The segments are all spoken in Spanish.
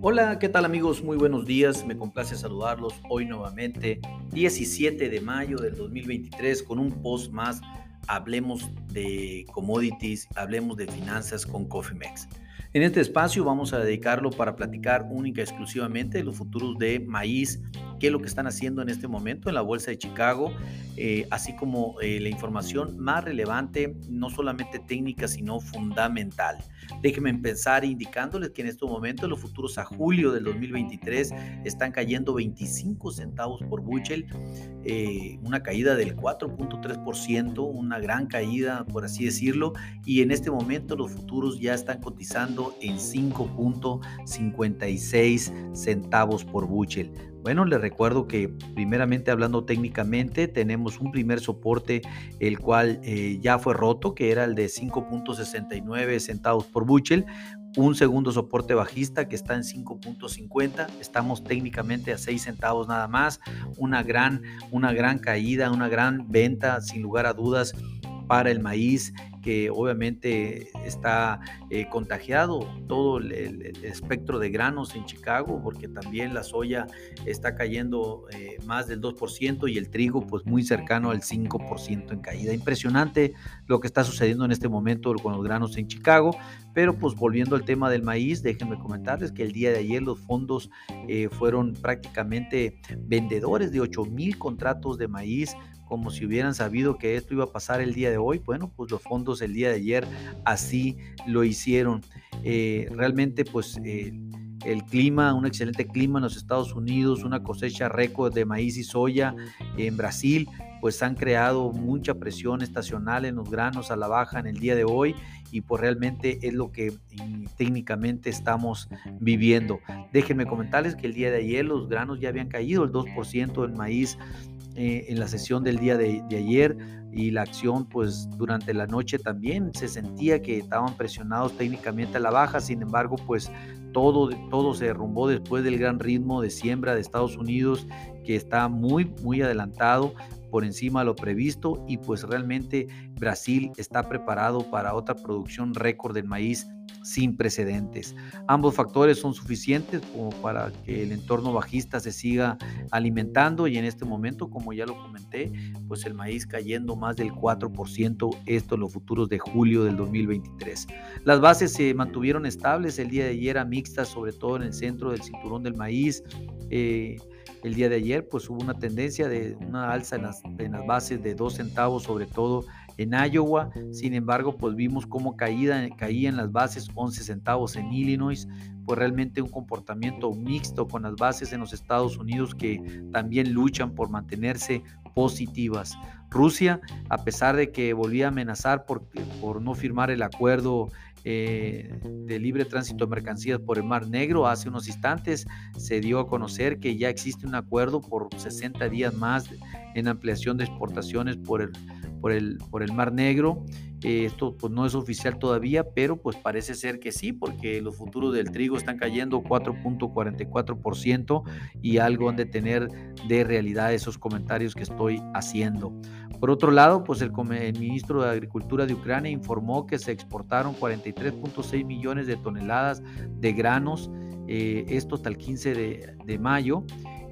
Hola, ¿qué tal amigos? Muy buenos días, me complace saludarlos hoy nuevamente, 17 de mayo del 2023, con un post más, hablemos de commodities, hablemos de finanzas con CoffeeMex. En este espacio vamos a dedicarlo para platicar única y exclusivamente de los futuros de maíz, qué es lo que están haciendo en este momento en la Bolsa de Chicago, eh, así como eh, la información más relevante, no solamente técnica, sino fundamental. Déjenme empezar indicándoles que en este momento los futuros a julio del 2023 están cayendo 25 centavos por buchel, eh, una caída del 4.3%, una gran caída, por así decirlo, y en este momento los futuros ya están cotizando en 5.56 centavos por buchel. Bueno, les recuerdo que primeramente hablando técnicamente tenemos un primer soporte el cual eh, ya fue roto, que era el de 5.69 centavos por buchel, un segundo soporte bajista que está en 5.50, estamos técnicamente a 6 centavos nada más, una gran, una gran caída, una gran venta sin lugar a dudas para el maíz que obviamente está eh, contagiado todo el, espectro de granos en Chicago, porque también la soya está cayendo eh, más del 2% y el trigo pues muy cercano al 5% en caída. Impresionante lo que está sucediendo en este momento con los granos en Chicago, pero pues volviendo al tema del maíz, déjenme comentarles que el día de ayer los fondos eh, fueron prácticamente vendedores de 8 mil contratos de maíz como si hubieran sabido que esto iba a pasar el día de hoy. Bueno, pues los fondos el día de ayer así lo hicieron. Eh, realmente, pues el clima, un excelente clima en los Estados Unidos, una cosecha récord de maíz y soya en Brasil, pues han creado mucha presión estacional en los granos a la baja en el día de hoy y pues realmente es lo que técnicamente estamos viviendo. Déjenme comentarles que el día de ayer los granos ya habían caído el 2% en maíz eh, en la sesión del día de, ayer y la acción pues durante la noche también se sentía que estaban presionados técnicamente a la baja, sin embargo pues todo, todo se derrumbó después del gran ritmo de siembra de Estados Unidos que está muy muy adelantado por encima de lo previsto y pues realmente Brasil está preparado para otra producción récord del maíz sin precedentes. Ambos factores son suficientes como para que el entorno bajista se siga alimentando y en este momento, como ya lo comenté, pues el maíz cayendo más del 4%, esto en los futuros de julio del 2023. Las bases se mantuvieron estables el día de ayer a mixtas, sobre todo en el centro del cinturón del maíz. Eh, el día de ayer pues hubo una tendencia de una alza en las, en bases de 2 centavos, sobre todo en Iowa. Sin embargo, pues vimos cómo caída, caían las bases 11 centavos en Illinois. Pues realmente un comportamiento mixto con las bases en los Estados Unidos que también luchan por mantenerse positivas. Rusia, a pesar de que volvía a amenazar por, por no firmar el acuerdo eh, de libre tránsito de mercancías por el Mar Negro. Hace unos instantes se dio a conocer que ya existe un acuerdo por 60 días más en ampliación de exportaciones por el, por el, por el Mar Negro. Eh, esto pues, no es oficial todavía, pero pues parece ser que sí, porque los futuros del trigo están cayendo 4.44% y algo han de tener de realidad esos comentarios que estoy haciendo. Por otro lado, pues el, ministro de Agricultura de Ucrania informó que se exportaron 43.6 millones de toneladas de granos, eh, esto hasta el 15 de, de mayo.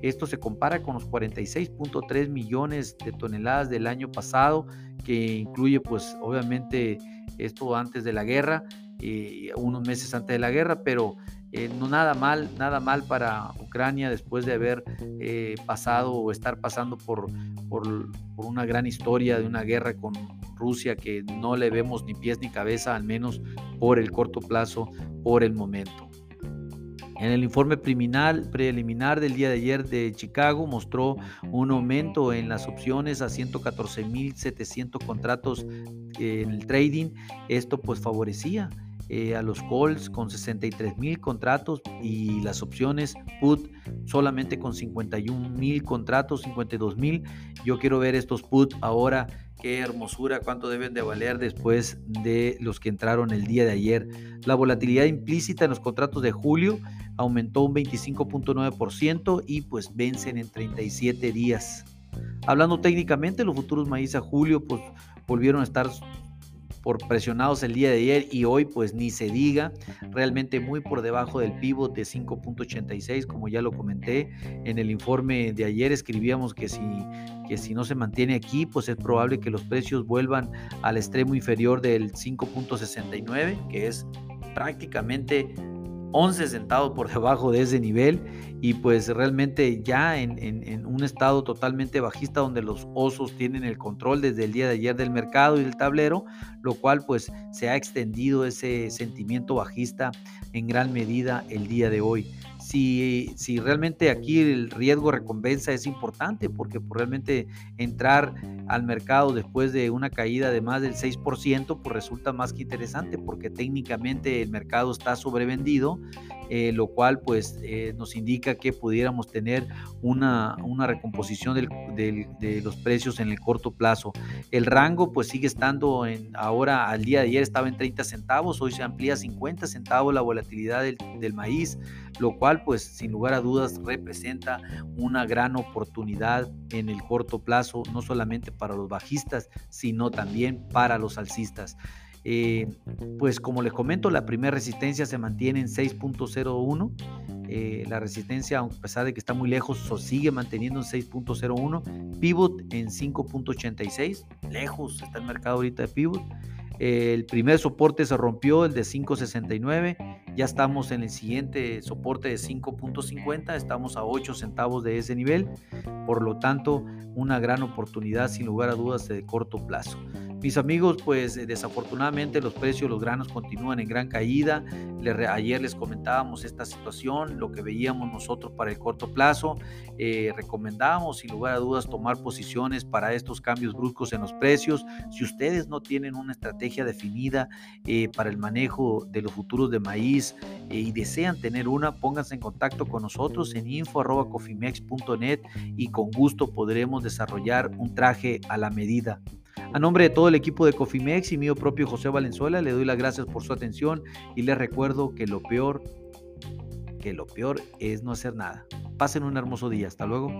Esto se compara con los 46.3 millones de toneladas del año pasado, que incluye pues obviamente esto antes de la guerra, eh, unos meses antes de la guerra, pero eh, no nada mal, nada mal para Ucrania después de haber eh, pasado o estar pasando por, por, una gran historia de una guerra con Rusia que no le vemos ni pies ni cabeza, al menos por el corto plazo, por el momento. En el informe preliminar del día de ayer de Chicago mostró un aumento en las opciones a 114.700 contratos en el trading. Esto pues favorecía eh, a los calls con 63 mil contratos y las opciones put solamente con 51 mil contratos, 52 mil. Yo quiero ver estos put ahora. Qué hermosura, cuánto deben de valer después de los que entraron el día de ayer. La volatilidad implícita en los contratos de julio aumentó un 25.9% y pues vencen en 37 días. Hablando técnicamente, los futuros maíz a julio pues volvieron a estar por presionados el día de ayer y hoy pues ni se diga, realmente muy por debajo del pivot de 5.86 como ya lo comenté en el informe de ayer escribíamos que si que si no se mantiene aquí pues es probable que los precios vuelvan al extremo inferior del 5.69 que es prácticamente 11 centavos por debajo de ese nivel y pues realmente ya en, un estado totalmente bajista donde los osos tienen el control desde el día de ayer del mercado y del tablero, lo cual pues se ha extendido ese sentimiento bajista en gran medida el día de hoy si, si realmente aquí el riesgo recompensa es importante, porque pues, realmente entrar al mercado después de una caída de más del 6%, pues resulta más que interesante, porque técnicamente el mercado está sobrevendido, eh, lo cual pues eh, nos indica que pudiéramos tener una, una recomposición de los precios en el corto plazo. El rango pues sigue estando en, ahora al día de ayer estaba en 30 centavos, hoy se amplía a 50 centavos la volatilidad del maíz lo cual pues sin lugar a dudas representa una gran oportunidad en el corto plazo, no solamente para los bajistas, sino también para los alcistas. Eh, pues como les comento, la primera resistencia se mantiene en 6.01. Eh, la resistencia, a pesar de que está muy lejos, sigue manteniendo en 6.01. Pivot en 5.86. Lejos está el mercado ahorita de pivot. El primer soporte se rompió, el de 5.69. Ya estamos en el siguiente soporte de 5.50. Estamos a 8 centavos de ese nivel. Por lo tanto, una gran oportunidad sin lugar a dudas de corto plazo. Mis amigos, pues eh, desafortunadamente los precios de los granos continúan en gran caída. ayer les comentábamos esta situación, lo que veíamos nosotros para el corto plazo. Eh, recomendamos sin lugar a dudas tomar posiciones para estos cambios bruscos en los precios. Si ustedes no tienen una estrategia definida eh, para el manejo de los futuros de maíz y desean tener una, pónganse en contacto con nosotros en info.cofimex.net y con gusto podremos desarrollar un traje a la medida. A nombre de todo el equipo de Cofimex y mío propio José Valenzuela, le doy las gracias por su atención y les recuerdo que lo peor, que lo peor es no hacer nada. Pasen un hermoso día. Hasta luego.